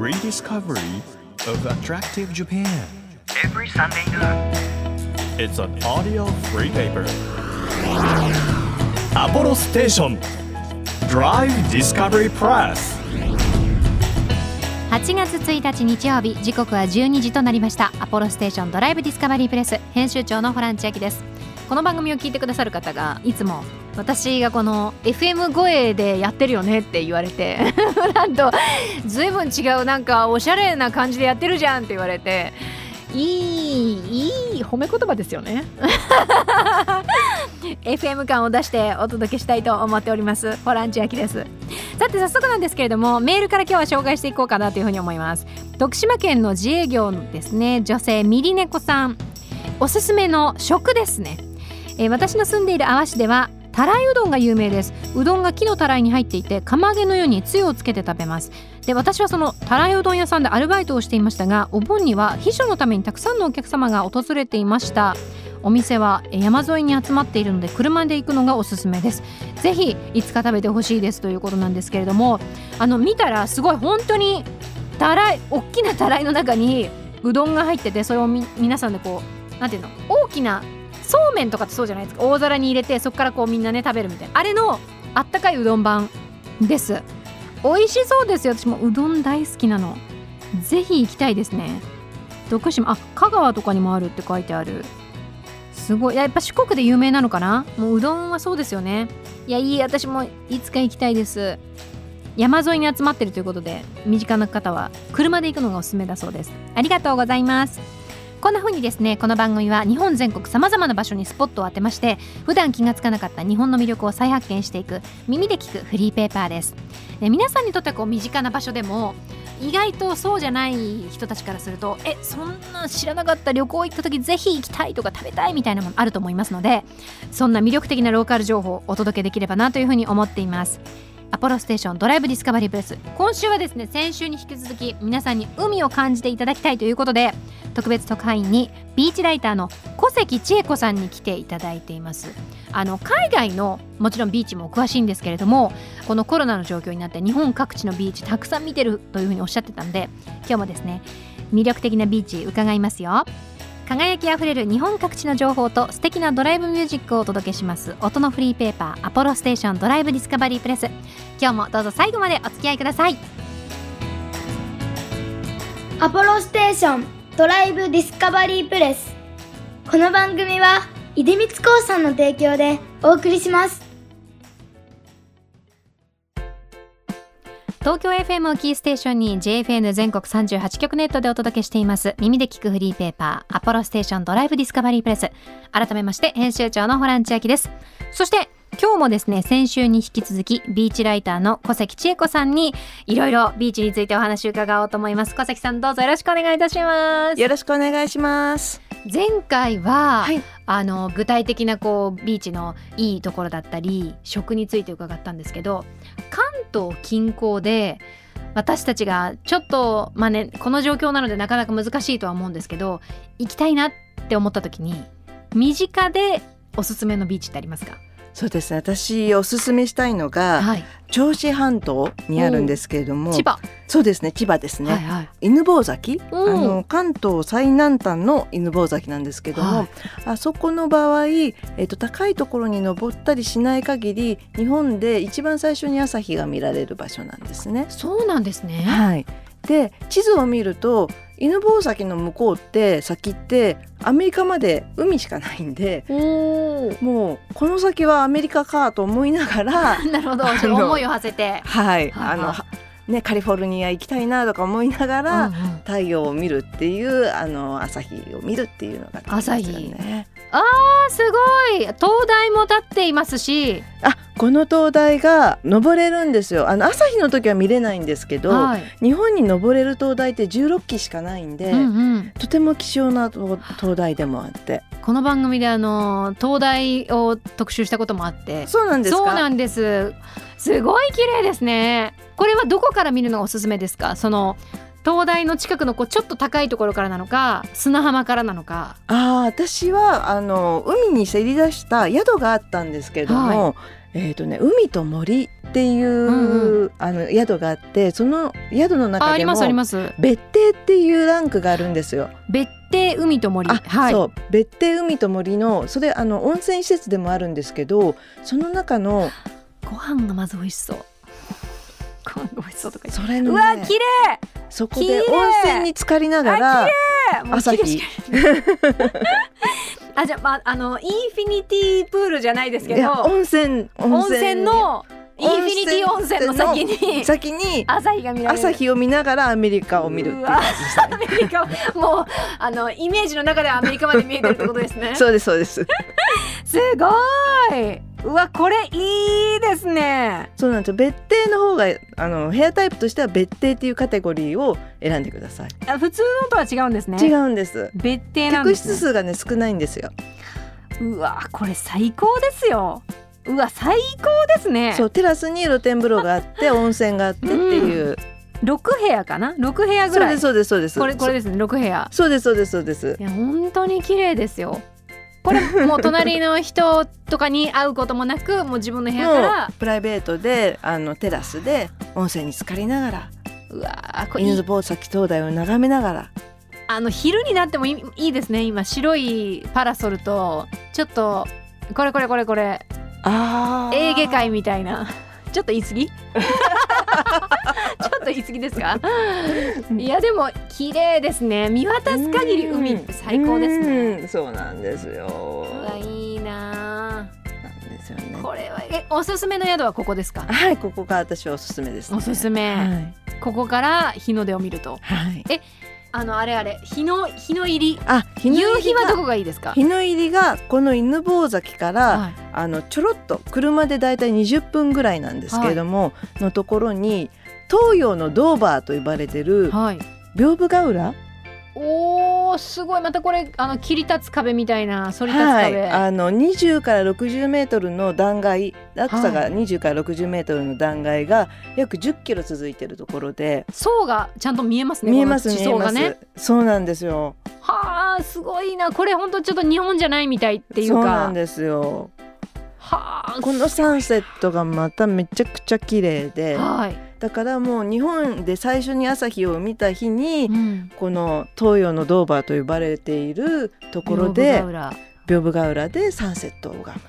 rediscovery of attractive Japan. every Sunday noon. It's an audio free paper. Apollo Station Drive Discovery Press. 8月1日日曜日時刻は12時となりましたアポロステーションドライブディスカバリープレス編集長のホラン千秋ですこの番組を聞いてくださる方がいつも私がこの FM 声でやってるよねって言われて なんとずいぶん違うなんかおしゃれな感じでやってるじゃんって言われていいいい褒め言葉ですよね。FM 感を出してお届けしたいと思っておりますホラン千秋です。さて早速なんですけれどもメールから今日は紹介していこうかなというふうに思います。徳島県の自営業のですね。女性ミリネコさん。おすすめの食ですね、えー私の住んでいる阿波市ではたらいうどんが有名です。うどんが木のたらいに入っていて釜揚げのようにつゆをつけて食べます。で私はそのたらいうどん屋さんでアルバイトをしていましたがお盆には秘書のためにたくさんのお客様が訪れていました。お店は山沿いに集まっているので車で行くのがおすすめです。ぜひいつか食べてほしいですということなんですけれどもあの見たらすごい本当にたらい大きなたらいの中にうどんが入っててそれを皆さんでこうなんていうの大きなそうめんとかってそうじゃないですか。大皿に入れてそこからこうみんなね食べるみたいな。あれのあったかいうどん版です。美味しそうですよ。私もうどん大好きなの。ぜひ行きたいですね。徳島あ香川とかにもあるって書いてある。すごい。やっぱ四国で有名なのかな。もううどんはそうですよね。いやいい。私もいつか行きたいです。山沿いに集まってるということで身近な方は車で行くのがおすすめだそうです。ありがとうございます。こんな風にですねこの番組は日本全国さまざまな場所にスポットを当てまして普段気がつかなかった日本の魅力を再発見していく耳で聞くフリーペーパーです。で皆さんにとってこう身近な場所でも意外とそうじゃない人たちからするとえそんな知らなかった旅行行った時ぜひ行きたいとか食べたいみたいなものあると思いますのでそんな魅力的なローカル情報をお届けできればなというふうに思っています。アポロステーションドライブディスカバリープレス。今週はですね先週に引き続き皆さんに海を感じていただきたいということで特別特派員にビーチライターの小関千恵子さんに来ていただいています。あの海外のもちろんビーチも詳しいんですけれどもこのコロナの状況になって日本各地のビーチたくさん見てるというふうにおっしゃってたんで今日もですね魅力的なビーチ伺いますよ。輝きあふれる日本各地の情報と素敵なドライブミュージックをお届けします。音のフリーペーパーアポロステーションドライブディスカバリープレス。今日もどうぞ最後までお付き合いください。アポロステーションドライブディスカバリープレス。この番組は出光興産の提供でお送りします。東京 FM をキーステーションに JFN 全国38局ネットでお届けしています。耳で聞くフリーペーパーアポロステーションドライブディスカバリープレス。改めまして編集長のホラン千秋です。そして今日もですね先週に引き続きビーチライターの小関千恵子さんにいろいろビーチについてお話を伺おうと思います。小関さんどうぞよろしくお願いいたします。よろしくお願いします。前回は、はい。あの具体的なこうビーチのいいところだったり食について伺ったんですけど関島近郊で私たちがちょっとまあねこの状況なのでなかなか難しいとは思うんですけど行きたいなって思った時に身近でおすすめのビーチってありますか？そうですね。私おすすめしたいのがはい銚子半島にあるんですけれども、千葉、そうですね。千葉ですね。はいはい犬吠埼、あうんの関東最南端の犬吠埼なんですけども、はいあそこの場合、えっと高いところに登ったりしない限り日本で一番最初に朝日が見られる場所なんですね。そうなんですねはい。で地図を見ると犬吠埼の向こうって先ってアメリカまで海しかないんでもうこの先はアメリカかと思いながら なるほど。思いを馳せて、はい。はいあのはねカリフォルニア行きたいなとか思いながら、うんうん。太陽を見るっていうあの朝日を見るっていうのが、朝日。ね。あーすごい。灯台も立っていますし、あこの灯台が登れるんですよ。あの朝日の時は見れないんですけど、はい。日本に登れる灯台って16基しかないんで、うんうん、とても貴重な灯灯台でもあって。この番組であの灯台を特集したこともあって。そうなんですか？そうなんです。すごい綺麗ですね。これはどこから見るのがおすすめですか？その灯台の近くのこうちょっと高いところからなのか砂浜からなのか。ああ私はあの海にせり出した宿があったんですけども、えっ、とね海と森っていう、うんあの宿があってその宿のあ中でも別邸っていうランクがあるんですよ。別邸海と森。あ、はい。そう。別邸海と森のそれあの温泉施設でもあるんですけどその中のご飯がまず美味しそう。ご飯が美味しそうとかそれの、うわね、綺麗。そこで温泉に浸かりながら朝日 あじゃあ,、まあ、あのインフィニティプールじゃないですけど温泉温泉のインフィニティ温泉の先に先に朝日が見られる朝日を見ながらアメリカを見るっていう感じ。アメリカもうあのイメージの中ではアメリカまで見えてるってことですねそうですそうです。すごいうわこれいいですねそうなんですよ。別邸の方があの部屋タイプとしては別邸っていうカテゴリーを選んでください。あ普通のとは違うんですね違うんです。別邸なん客です、ね、室数がね少ないんですよ。うわこれ最高ですようわ最高ですねそうテラスに露天風呂があって温泉があってっていう。6部屋かな？6部屋ぐらいそうですそうですそうです。これこれですね6部屋そうですそうですそうですい。や本当に綺麗ですよこれもう隣の人とかに会うこともなくもう自分の部屋かもらうプライベートであのテラスで温泉に浸かりながらうわーこれ犬吠埼灯台を眺めながら。あの昼になってもいいですね今。白いパラソルとちょっとこれこれこれこれ。あエーゲ海みたいな。ちょっと言い過ぎ？と言い過ぎですか？いやでも綺麗ですね。見渡す限り海って最高ですね。うんそうなんですよ。いいな。なんですよね。あこれはえおすすめの宿はここですか？はいここが私はおすすめです、ね、おすすめ。はい、ここから日の出を見ると。はい、あのあれあれ日の日の入り。あ日の夕日はどこがいいですか？日の入りがこの犬吠埼から、はい。あのちょろっと車でだいたい20分ぐらいなんですけれども、のところに東洋のドーバーと呼ばれてるはい。屏風ヶ浦？おーすごい。またこれあの切り立つ壁みたいな反り立つはい、壁、あの20から60メートルの断崖落差がはい。20から60メートルの断崖が約10キロ続いているところで。層がちゃんと見えますね見えますね。そうなんですよ。はあすごいな。これ本当ちょっと日本じゃないみたいっていうそうなかんですよはあ。このサンセットがまためちゃくちゃ綺麗ではい、だからもう日本で最初に朝日を見た日にうん、この東洋のドーバーと呼ばれているところ屏で屏風ヶ浦でサンセットを拝む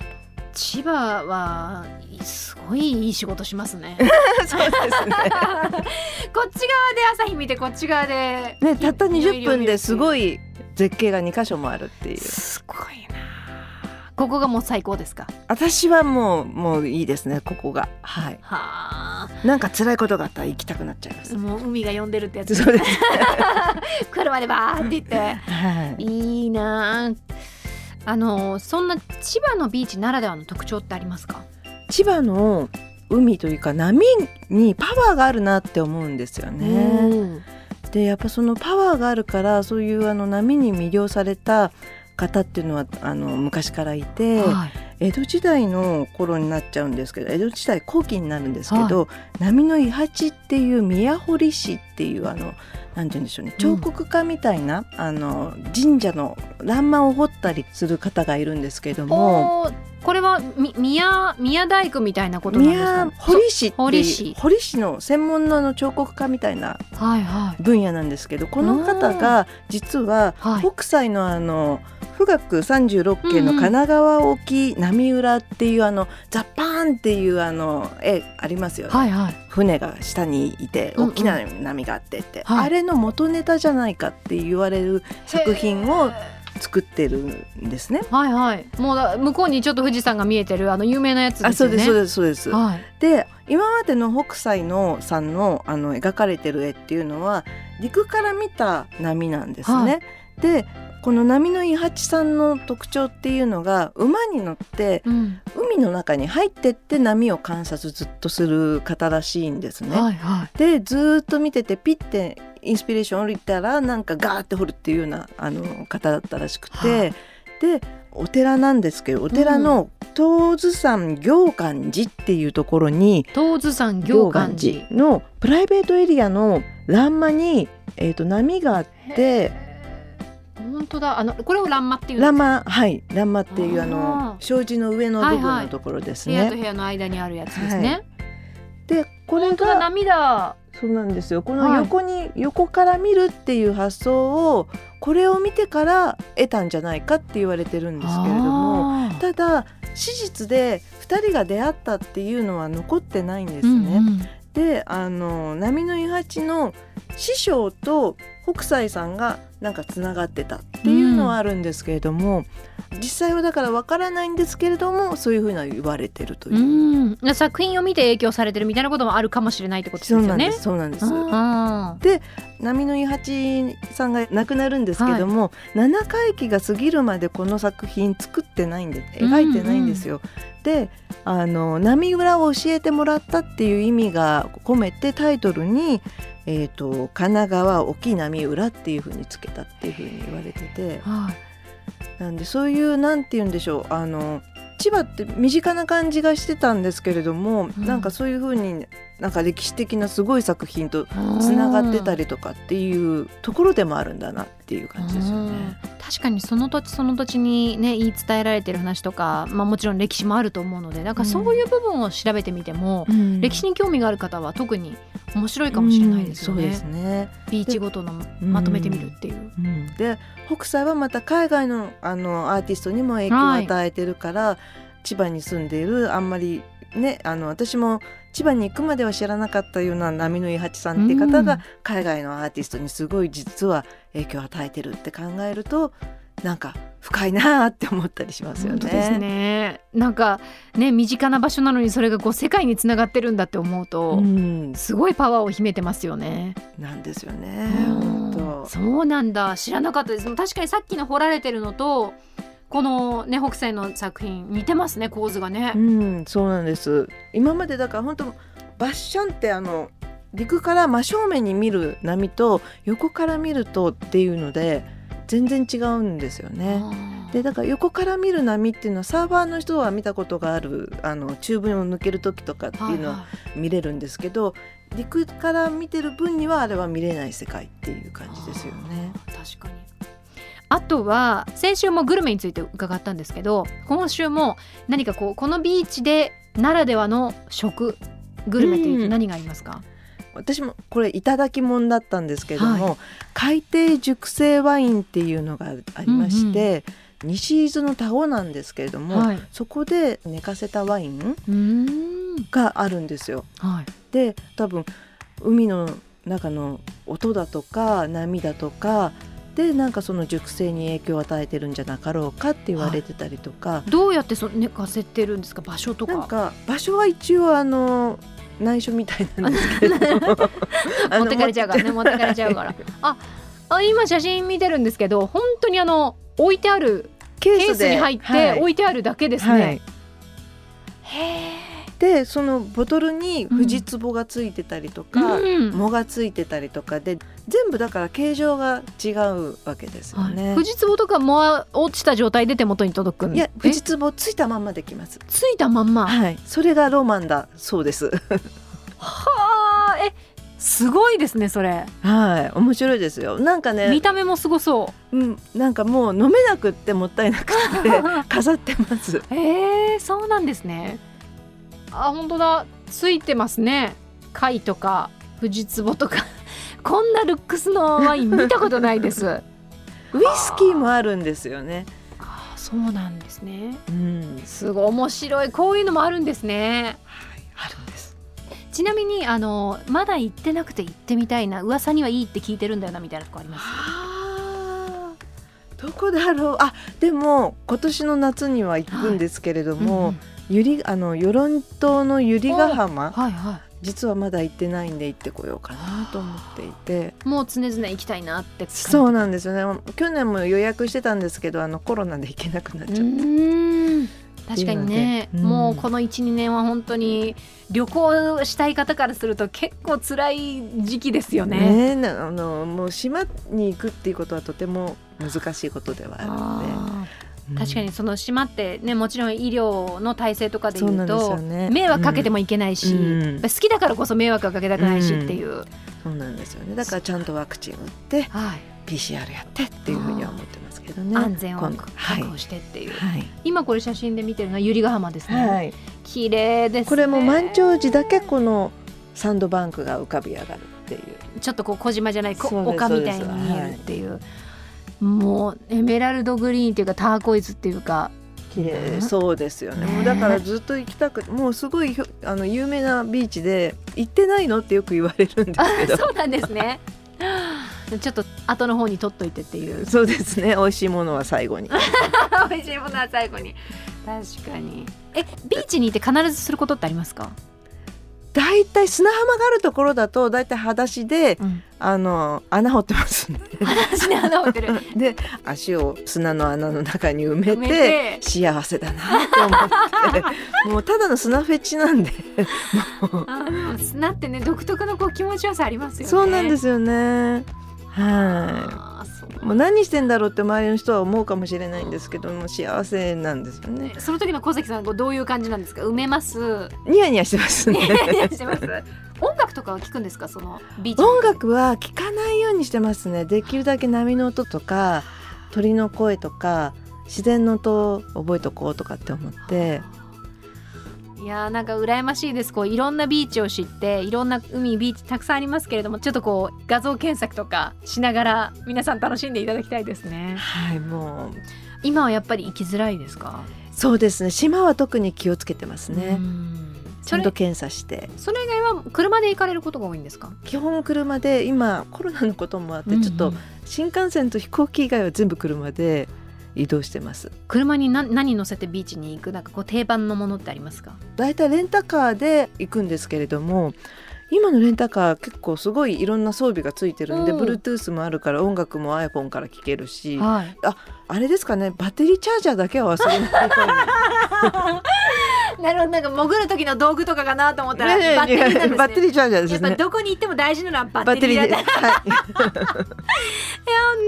千葉はすごいいい仕事しますね。そうですね。こっち側で朝日見てこっち側でねたった20分ですいごい絶景が2箇所もあるっていう。すごいなここがもう最高ですか？私はもうもういいですねここが。はい。はあ。なんか辛いことがあったら行きたくなっちゃいます。もう海が呼んでるってやつ。そうです。車でバーって行って。はい。いいなあ。あのそんな千葉のビーチならではの特徴ってありますか？千葉の海というか波にパワーがあるなって思うんですよね。うん。でやっぱそのパワーがあるからそういうあの波に魅了された方っていうのはあの昔からいて、はい江戸時代の頃になっちゃうんですけど江戸時代後期になるんですけど、波の伊八っていう宮堀市っていうあのなんて言うんでしょうね彫刻家みたいな、あの神社の欄間を彫ったりする方がいるんですけれども。これはみ宮宮大工みたいなことなんですか？宮堀市っていう堀市。堀市の専門のあの彫刻家みたいなはいはい。分野なんですけどこの方が実ははい。北斎のあの富岳36景の神奈川沖波浦っていうあのザッパーンっていうあの絵ありますよね、はいはい。船が下にいてうんうん。大きな波があってって、はい。あれの元ネタじゃないかって言われる作品を作ってるんですね。はいはいもうだ向こうにちょっと富士山が見えてるあの有名なやつですよねあそうですそうですそうです。はいで今までの北斎のさんのあの描かれてる絵っていうのは陸から見た波なんですね。はでこの波の伊八さんの特徴っていうのが馬に乗ってうん海の中に入ってって波を観察ずっとする方らしいんですね。はいはいでずーっと見ててピッてインスピレーション降りたらなんかガーって掘るっていうようなあの方だったらしくて、はいでお寺なんですけどお寺の東津山行観寺っていうところに東津山行観寺。のプライベートエリアの欄間に、えー、と波があって本当だ。あのこれを欄間っていう欄間はい。欄間っていうああのー。障子の上の部分はいはい。のところです部屋と部ね。屋の間にあるやつですね、でこれ本当だそうなんですよ。こはい。の横に、横から見るっていう発想をこれを見てから得たんじゃないかって言われてるんですけれどもただ史実で2人が出会ったっていうのは残ってないんですね。うんうん。であの波の伊八の師匠と北斎さんがなんかつながってたっていうのはあるんですけれども、実際はだからわからないんですけれどもそういうふうな言われてるという。うん、作品を見て影響されてるみたいなこともあるかもしれないってことですよね。そうなんですそうなんで波の伊八さんが亡くなるんですけども、七回忌が過ぎるまでこの作品作ってないんで描いてないんですよ。であの波裏を教えてもらったっていう意味が込めてタイトルに「えー、と神奈川沖波裏」っていうふうにつけたっていうふうに言われてて。ーはいなんでそういうなんて言うんでしょうあの千葉って身近な感じがしてたんですけれども、うん。なんかそういうふうになんか歴史的なすごい作品とつながってたりとかっていうところでもあるんだなっていう感じですよね。うん確かにその土地その土地にね言い伝えられてる話とか、まあ、もちろん歴史もあると思うのでなんかそういう部分を調べてみても、歴史に興味がある方は特に面白いかもしれないですよね。うんそうですね。ビーチごとのまとめてみるっていう。で北斎はまた海外のあのアーティストにも影響を与えてるから、千葉に住んでいるあんまりねあの私も千葉に行くまでは知らなかったような波の伊八さんって方うんが海外のアーティストにすごい実は影響を与えてるって考えるとなんか深いなーって思ったりしますよね。ですねなんかね身近な場所なのにそれがこう世界につながってるんだって思うと、うん、すごいパワーを秘めてますよね。なんですよね。そうなんだ知らなかったです確かにさっきの掘られてるのとこのね北斎の作品似てますね構図がねう。ん、そうなんです。今までだから本当バッシャンってあの陸から真正面に見る波と横から見るとっていうので全然違うんですよね。でだから横から見る波っていうのはサーファーの人は見たことがあるあの中分を抜ける時とかっていうのは見れるんですけど、陸から見てる分にはあれは見れない世界っていう感じですよね。確かにあとは先週もグルメについて伺ったんですけど今週も何かこうこのビーチでならではの食グルメっていうと何がありますか、私もこれいただきもんだったんですけれども、は海底熟成ワインっていうのがありまして、西伊豆の田子なんですけれども、はい、そこで寝かせたワインがあるんですよ。はい。で多分海の中の音だとか波だとかでなんかその熟成に影響を与えてるんじゃなかろうかって言われてたりとか、どうやってそ寝かせてるんですか？場所とか。なんか場所は一応あの内緒みたいなんですけれど 持ってかれちゃうからね持ってかれちゃうから。ああ今写真見てるんですけど本当にあの置いてあるケケースに入って置いてあるだけですね、はい。へでそのボトルにフジツボがついてたりとか、え、うん。藻がついてたりとかで全部だから形状が違うわけですよはい、ね。富士壺とかも落ちた状態で手元に届くんいやえフジツボついたまんまできます。ついたまんま。ははい、それがロマンだそうです。あ。えすごいですねそれ。はい、面白いですよ。なんかね見、た目もすごそう。ん、なんかもう飲めなくってもったいなくって 飾ってます。えそうなんですねあ本当だ。ついてますね。貝とか富士壺とか。こんなルックスのワイン見たことないです。ウイスキーもあるんですよね。あそうなんですね。うん、すごい面白い。こういうのもあるんですね。あるんです。ちなみにあのまだ行ってなくて行ってみたいな噂にはいいって聞いてるんだよなみたいなとこあります？どこだろう。あ、でも今年の夏には行くんですけれども、うんうんゆりあの与論島の百合ヶ浜？はいは実はまだ行ってないんで行ってこようかなと思っていて。いもう常々行きたいなってそうなんですよね。去年も予約してたんですけど、あのコロナで行けなくなっちゃって。うん。確かにね、うん。もうこの12年は本当に旅行したい方からすると結構辛い時期ですよね。ねあのもう島に行くっていうことはとても難しいことではあるので確かにその島ってねもちろん医療の体制とかで言うと迷惑かけてもいけないし、好きだからこそ迷惑はかけたくないしっていう、そうなんですよね。だからちゃんとワクチン打ってはい、PCR やってっていうふうには思ってますけどね。安全を確保してっていう、はい、今これ写真で見てるのは百合ヶ浜ですね、はい、綺麗ですね。これも満潮時だけこのサンドバンクが浮かび上がるっていう。ちょっとこう小島じゃない丘みたいに見えるっていうもうエメラルドグリーンっていうかターコイズっていうか。綺麗。うん。そうですよね。ね。もうだからずっと行きたくてもうすごいあの有名なビーチで行ってないのってよく言われるんですけど。そうなんですね。ちょっと後の方に取っといてっていう。そうですね。美味しいものは最後に。美味しいものは最後に。確かに。えビーチにいて必ずすることってありますか、だいたい砂浜があるところだとだいたい裸足でうん、あの穴掘ってますね。私ね穴掘ってる。で足を砂の穴の中に埋めて幸せだなって思って。もうただの砂フェチなんで。あの砂ってね独特のこう気持ちよさありますよね。そうなんですすよね。はいもう何してんだろうって周りの人は思うかもしれないんですけども幸せなんですよね。その時の小関さんどういう感じなんですか？埋めます？ニヤニヤしてますね。音楽とかは聞くんですか？そのビーチの。音楽は聞かないようにしてますね。できるだけ波の音とか鳥の声とか自然の音を覚えとこうとかって思っていやーなんか羨ましいです。こういろんなビーチを知っていろんな海ビーチたくさんありますけれどもちょっとこう画像検索とかしながら皆さん楽しんでいただきたいですね。はいもう。今はやっぱり行きづらいですか？そうですね。島は特に気をつけてますね、うん。ちゃんと検査して。それ以外は車で行かれることが多いんですか？基本車で今コロナのこともあってちょっとうんうん新幹線と飛行機以外は全部車で移動してます。車に何何乗せてビーチに行く？なんかこう定番のものってありますか？だいたいレンタカーで行くんですけれども今のレンタカー結構すごいいろんな装備がついてるんで、うん。Bluetooth もあるから音楽も iPhone から聴けるし。はい。あれですかねバッテリーチャージャーだけは忘れない。よ なるほどなんか潜る時の道具とかかなと思っうたらにバッテリーねバッテリーチャージャーでやっぱすねどこに行っても大事なのはババッテリーだっはい、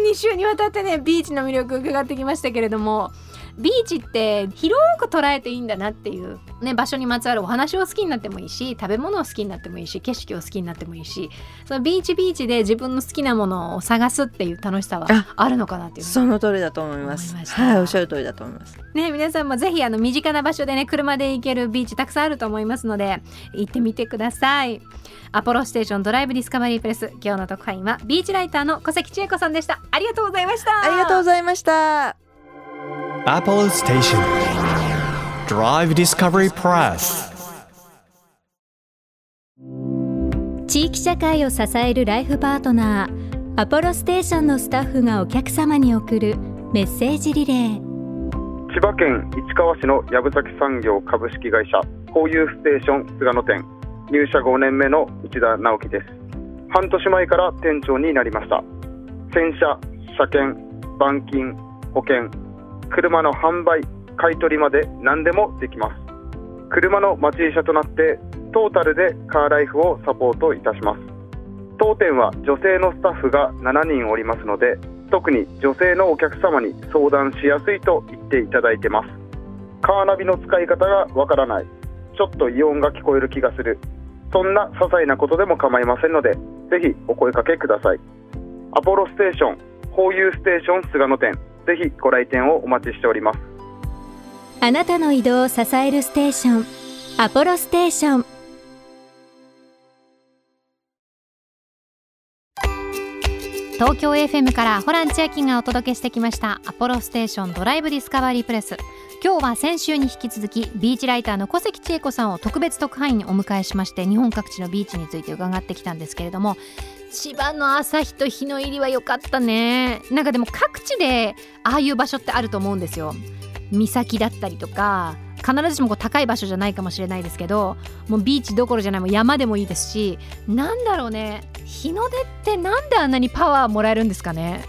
2週にわたってねビーチの魅力伺ってきましたけれどもビーチって広く捉えていいんだなっていう、ね、場所にまつわるお話を好きになってもいいし食べ物を好きになってもいいし景色を好きになってもいいしそのビーチビーチで自分の好きなものを探すっていう楽しさはああるのかなっていうその通りだと思います。はいおっしゃる通りだと思います。ね皆さんもぜひあの身近な場所でね車で行けるビーチたくさんあると思いますので行ってみてください。アポロステーションドライブディスカバリープレス今日の特派員はビーチライターの小関千恵子さんでした。ありがとうございました。ありがとうございました Apollo Station. Drive Discovery Press. 地域社会を支えるライフパートナーアポロステーションのスタッフがお客様に送るメッセージリレー。千葉県市川市の藪崎産業株式会社ホーユーステーション菅野店。入社5年目の内田直樹です。半年前から店長になりました。洗車車検板金保険車の販売買取まで何でもできます。車の町医者となってトータルでカーライフをサポートいたします。当店は女性のスタッフが7人おりますので特に女性のお客様に相談しやすいと言っていただいてます。カーナビの使い方がわからない。ちょっと異音が聞こえる気がする。そんな些細なことでも構いませんのでぜひお声かけください。アポロステーションホーユーステーション菅野店。ぜひご来店をお待ちしております。あなたの移動を支えるステーションアポロステーション。東京 FM からホラン千秋がお届けしてきましたアポロステーションドライブディスカバリープレス。今日は先週に引き続きビーチライターの小関千恵子さんを特別特派員にお迎えしまして日本各地のビーチについて伺ってきたんですけれども千葉の朝日と日の入りは良かったね。なんかでも各地でああいう場所ってあると思うんですよ。岬だったりとか必ずしもこう高い場所じゃないかもしれないですけどもうビーチどころじゃないもう山でもいいですしなんだろうね。日の出ってなんであんなにパワーもらえるんですかね。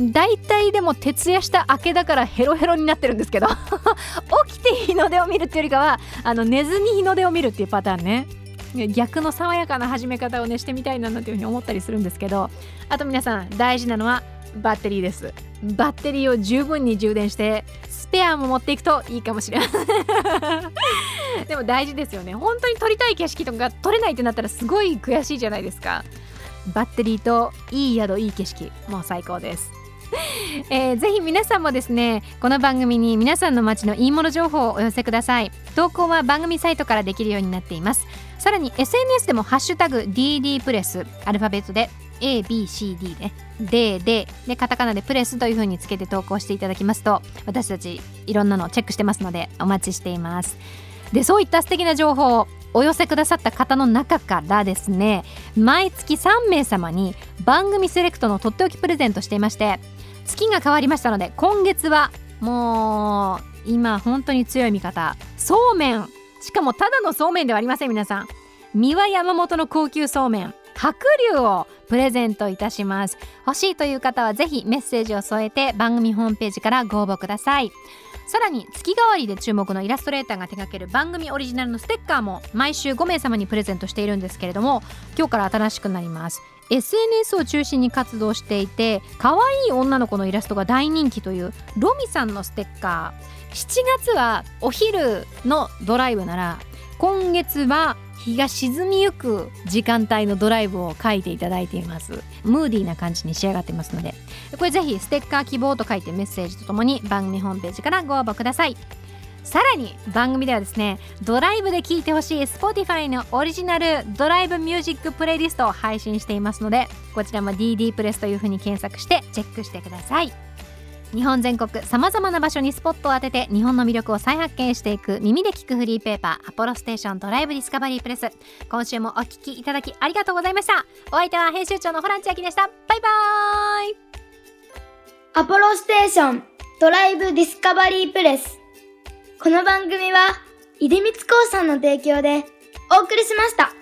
大体でも徹夜した明けだからヘロヘロになってるんですけど 起きて日の出を見るっていうよりかはあの寝ずに日の出を見るっていうパターンね。逆の爽やかな始め方をねしてみたいななんていうふうに思ったりするんですけどあと皆さん大事なのはバッテリーです。バッテリーを十分に充電してスペアも持っていくといいかもしれない でも大事ですよね。本当に撮りたい景色とか撮れないってなったらすごい悔しいじゃないですか。バッテリーといい宿いい景色もう最高です。えーぜひ皆さんもですねこの番組に皆さんの街のいいもの情報をお寄せください。投稿は番組サイトからできるようになっています。さらに SNS でも「ハッシュタグ #DD プレス」アルファベットで ABCD ねでででカタカナでプレスという風につけて投稿していただきますと私たちいろんなのをチェックしてますのでお待ちしています。でそういった素敵な情報をお寄せくださった方の中からですね毎月3名様に番組セレクトのとっておきプレゼントしていまして月が変わりましたので今月はもう今本当に強い味方そうめんしかもただのそうめんではありません皆さん。三輪山本の高級そうめん。白龍をプレゼントいたします。欲しいという方はぜひメッセージを添えて番組ホームページからご応募ください。さらに月替わりで注目のイラストレーターが手掛ける番組オリジナルのステッカーも毎週5名様にプレゼントしているんですけれども今日から新しくなります。SNS を中心に活動していて可愛い女の子のイラストが大人気というロミさんのステッカー。7月はお昼のドライブなら今月は日が沈みゆく時間帯のドライブを書いていただいています。ムーディーな感じに仕上がってますので。これぜひステッカー希望と書いてメッセージとともに番組ホームページからご応募ください。さらに番組ではですねドライブで聴いてほしい Spotify のオリジナルドライブミュージックプレイリストを配信していますのでこちらも DD プレスというふうに検索してチェックしてください。日本全国さまざまな場所にスポットを当てて日本の魅力を再発見していく耳で聞くフリーペーパーアポロステーションドライブディスカバリープレス。今週もお聞きいただきありがとうございました。お相手は編集長のホラン千秋でした。バイバーイ。アポロステーションドライブディスカバリープレス。この番組は出光興産の提供でお送りしました。